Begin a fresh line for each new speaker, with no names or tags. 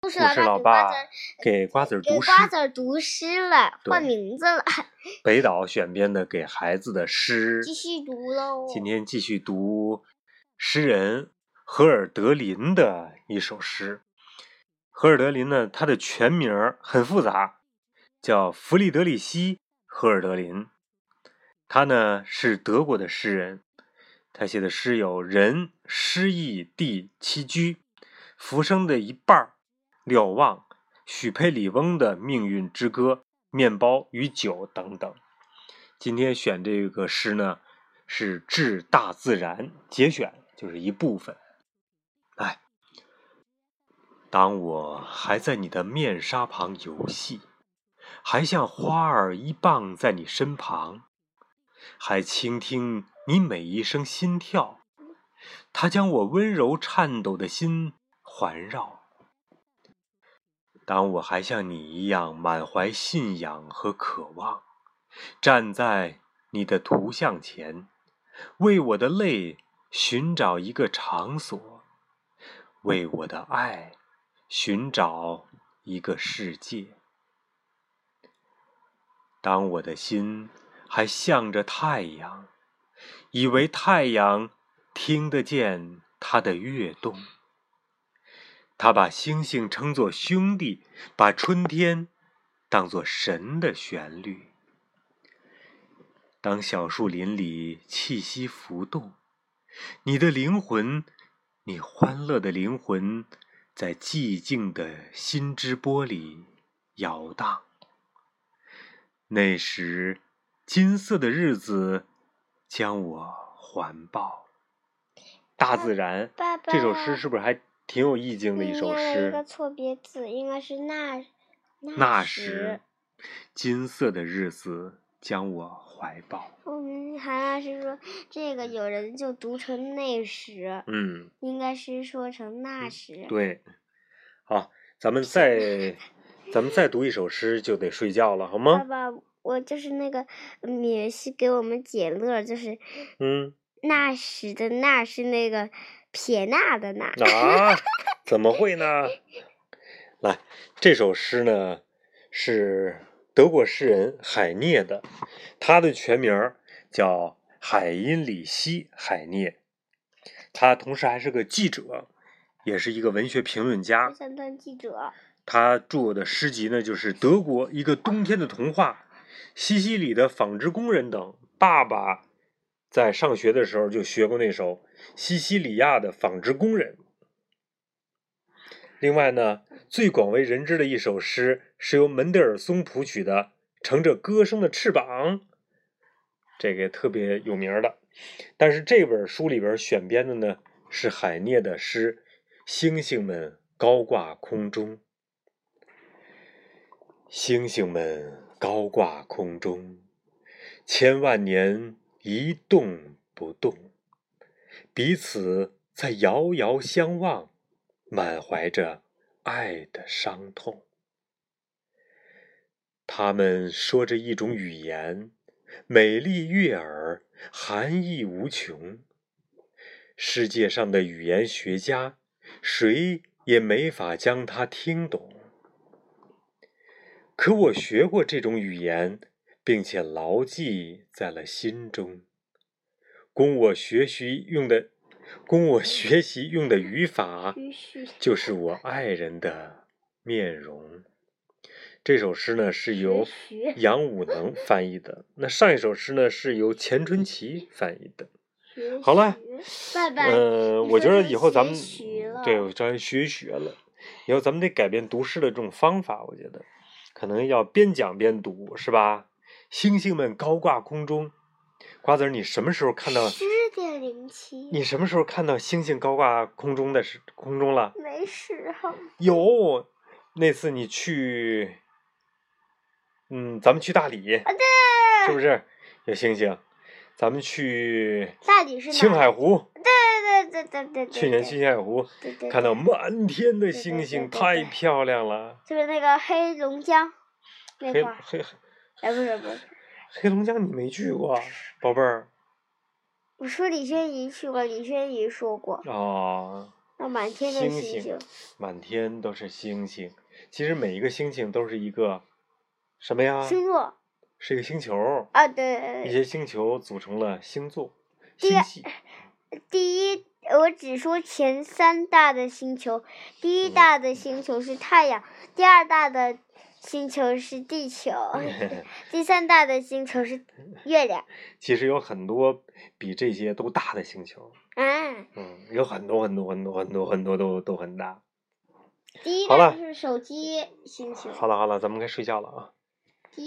故事
故事老爸
爸给瓜子儿
读诗，
瓜子儿读诗了，换名字了，
北岛选编的给孩子的诗。
继续读喽。
今天继续读诗人荷尔德林的一首诗。荷尔德林呢，他的全名儿很复杂，叫弗里德里希·荷尔德林。他呢是德国的诗人，他写的诗有《人诗意地》《栖居》《浮生的一半儿》《瞭望》《许佩里翁的命运之歌》《面包与酒》等等。今天选这个诗呢，是《致大自然》节选，就是一部分。来，当我还在你的面纱旁游戏，还像花儿一棒在你身旁，还倾听你每一声心跳，它将我温柔颤抖的心环绕。当我还像你一样满怀信仰和渴望，站在你的图像前，为我的泪寻找一个场所，为我的爱寻找一个世界。当我的心还向着太阳，以为太阳听得见它的跃动，他把星星称作兄弟，把春天当作神的旋律。当小树林里气息浮动，你的灵魂，你欢乐的灵魂，在寂静的心之波里摇荡。那时，金色的日子将我环抱。大自然，
爸爸，
这首诗是不是还挺有意境的一首
诗一个
诗？
错别字，应该是那
那
时
时。，金色的日子将我怀抱。
我们好像是说这个有人就读成那时，
嗯，
应该是说成那时。
对。好，咱们 再咱们再读一首诗就得睡觉了，好吗
爸？爸，我就是那个米西给我们解乐，就是
嗯，
那时的那是那个撇捺的捺。
啊，怎么会呢？来，这首诗呢是德国诗人海涅的，他的全名叫海因里希·海涅，他同时还是个记者，也是一个文学评论家
我。想当记者。
他著的诗集呢，就是《德国一个冬天的童话》《西西里的纺织工人》等。爸爸在上学的时候就学过那首《西西里亚的纺织工人》。另外呢，最广为人知的一首诗是由门德尔松谱曲的《乘着歌声的翅膀》，这个特别有名的。但是这本书里边选编的呢，是海涅的诗《星星们高挂空中》。星星们高挂空中，千万年一动不动，彼此在遥遥相望，满怀着爱的伤痛。他们说着一种语言，美丽悦耳，含义无穷。世界上的语言学家，谁也没法将它听懂。可我学过这种语言，并且牢记在了心中。供我学习用的，供我学习用的语法，就是我爱人的面容。这首诗呢是由杨武能翻译的，那上一首诗呢是由钱春奇翻译的。好了
学爸爸，
嗯、
你
我觉得以后咱们对我这学学了，以后咱们得改变读诗的这种方法，我觉得可能要边讲边读，是吧？星星们高挂空中，瓜子儿，你什么时候看到？
十点零七，
你什么时候看到星星高挂空中的时空中了？
没时候。
有，那次你去，嗯，咱们去大理，
啊，对，
是不是有星星？咱们去
大理是哪
青海湖，
对对对对对对，
去年去青海湖
对对
看到满天的星星，太漂亮了。
就是那个黑龙江那
黑
块儿，
黑
哎，不是不是，
黑龙江你没去过，宝贝儿
我说李轩怡去过，李轩怡说过，
哦，
那满天的
星
星
星，满天都是星星。其实每一个星星都是一个什么呀？
星座
是一个星球，
啊，对
一些星球组成了星座、星系。
第一，我只说前三大的星球，第一
嗯
大的星球是太阳，第二大的星球是地球，第三大的星球是月亮。
其实有很多比这些都大的星球，
啊，
嗯，有很多很多很多很多很多都都很大。
第一
个
就是手机星球。
好了好了，咱们该睡觉了啊。